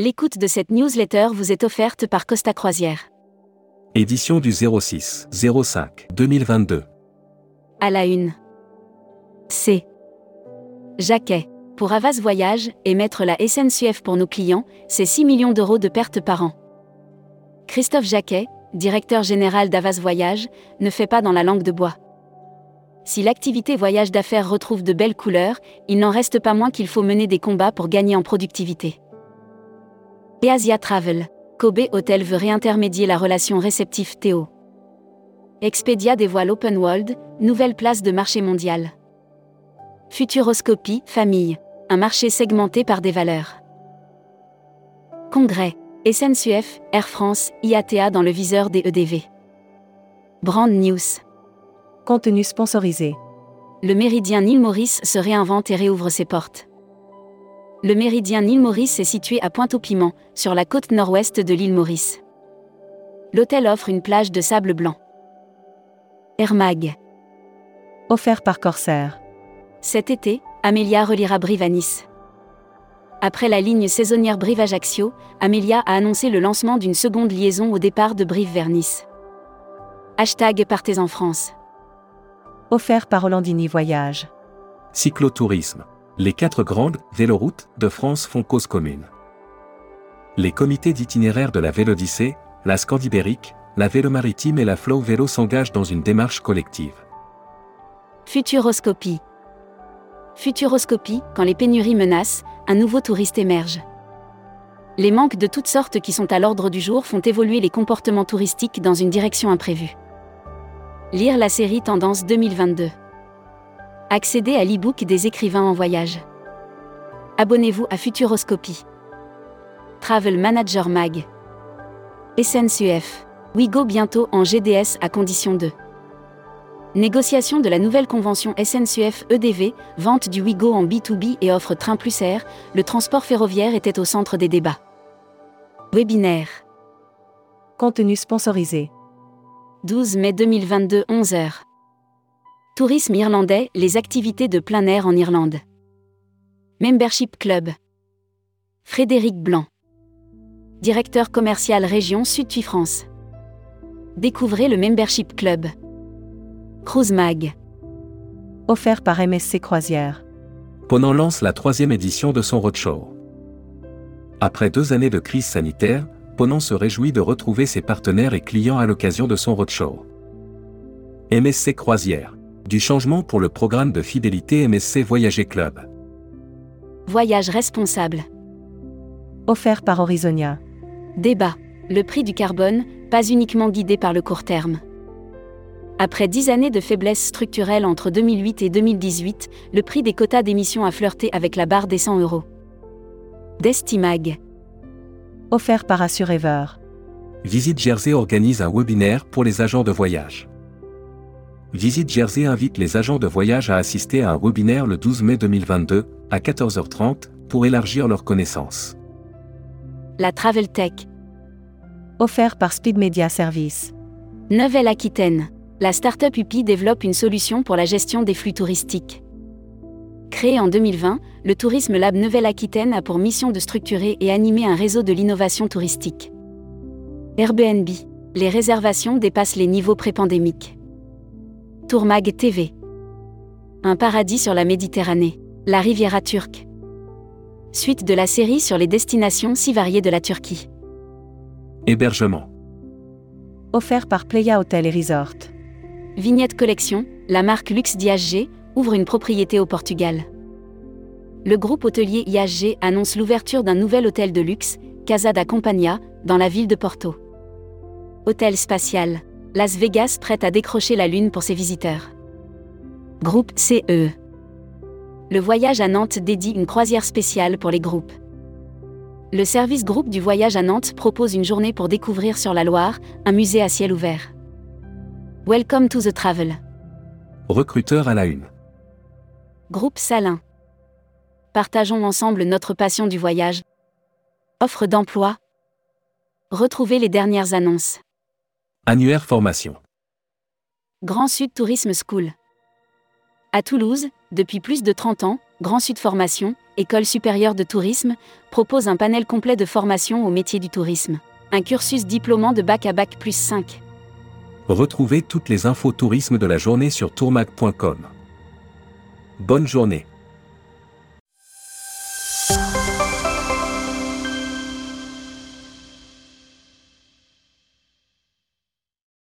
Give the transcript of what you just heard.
L'écoute de cette newsletter vous est offerte par Costa Croisière. Édition du 06 05 2022. À la une. C. Jacquet. Pour Avas Voyage, et mettre la SNCF pour nos clients, c'est 6 millions d'euros de pertes par an. Christophe Jacquet, directeur général d'Avas Voyage, ne fait pas dans la langue de bois. Si l'activité voyage d'affaires retrouve de belles couleurs, il n'en reste pas moins qu'il faut mener des combats pour gagner en productivité. Et Asia Travel. Kobe Hotel veut réintermédier la relation réceptif-Théo. Expedia dévoile Open World, nouvelle place de marché mondial. Futuroscopie, famille. Un marché segmenté par des valeurs. Congrès. SNCF, Air France, IATA dans le viseur des EDV. Brand News. Contenu sponsorisé. Le méridien Nîmes Maurice se réinvente et réouvre ses portes. Le méridien Nîmes Maurice est situé à Pointe-au-Piment, sur la côte nord-ouest de l'île Maurice. L'hôtel offre une plage de sable blanc. Air Mag. Offert par Corsair. Cet été, Amelia reliera Brive à Nice. Après la ligne saisonnière Brive-Ajaccio, Amelia a annoncé le lancement d'une seconde liaison au départ de Brive vers Nice. Hashtag Partez en France. Offert par Hollandini Voyage. Cyclotourisme. Les quatre grandes véloroutes de France font cause commune. Les comités d'itinéraire de la Vélodyssée, la Scandibérique, la Vélo Maritime et la Flow Vélo s'engagent dans une démarche collective. Futuroscopie. Futuroscopie, quand les pénuries menacent, un nouveau touriste émerge. Les manques de toutes sortes qui sont à l'ordre du jour font évoluer les comportements touristiques dans une direction imprévue. Lire la série Tendance 2022. Accéder à l'e-book des écrivains en voyage. Abonnez-vous à Futuroscopie. Travel Manager Mag. SNCF. Wigo bientôt en GDS à condition de. Négociation de la nouvelle convention SNCF EDV, vente du Wigo en B2B et offre Train Plus Air, le transport ferroviaire était au centre des débats. Webinaire. Contenu sponsorisé. 12 mai 2022 11h. Tourisme irlandais, les activités de plein air en Irlande. Membership Club. Frédéric Blanc. Directeur commercial région Sud France. Découvrez le Membership Club. Cruise Mag. Offert par MSC Croisière. Ponant lance la troisième édition de son roadshow. Après deux années de crise sanitaire, Ponant se réjouit de retrouver ses partenaires et clients à l'occasion de son roadshow. MSC Croisière. Du changement pour le programme de fidélité MSC Voyager Club. Voyage responsable. Offert par Horizonia. Débat. Le prix du carbone, pas uniquement guidé par le court terme. Après dix années de faiblesse structurelle entre 2008 et 2018, le prix des quotas d'émissions a flirté avec la barre des 100 euros. Destimag. Offert par Assurever. Visite Jersey organise un webinaire pour les agents de voyage. Visite Jersey invite les agents de voyage à assister à un webinaire le 12 mai 2022, à 14h30, pour élargir leurs connaissances. La Travel Tech. Offert par Speed Media Service. Nouvelle-Aquitaine. La start-up UPI développe une solution pour la gestion des flux touristiques. Créé en 2020, le Tourisme Lab Nouvelle-Aquitaine a pour mission de structurer et animer un réseau de l'innovation touristique. Airbnb. Les réservations dépassent les niveaux pré-pandémiques. Tourmag TV. Un paradis sur la Méditerranée. La Riviera turque. Suite de la série sur les destinations si variées de la Turquie. Hébergement. Offert par Playa Hotel et Resort. Vignette Collection, la marque Luxe d'IHG, ouvre une propriété au Portugal. Le groupe hôtelier IHG annonce l'ouverture d'un nouvel hôtel de luxe, Casa da Compagnia, dans la ville de Porto. Hôtel spatial. Las Vegas prête à décrocher la Lune pour ses visiteurs. Groupe CE. Le voyage à Nantes dédie une croisière spéciale pour les groupes. Le service groupe du voyage à Nantes propose une journée pour découvrir sur la Loire un musée à ciel ouvert. Welcome to the travel. Recruteur à la une. Groupe Salin. Partageons ensemble notre passion du voyage. Offre d'emploi. Retrouvez les dernières annonces. Annuaire formation. Grand Sud Tourisme School. À Toulouse, depuis plus de 30 ans, Grand Sud Formation, École supérieure de tourisme, propose un panel complet de formation au métier du tourisme. Un cursus diplômant de bac à bac plus 5. Retrouvez toutes les infos tourisme de la journée sur tourmag.com. Bonne journée.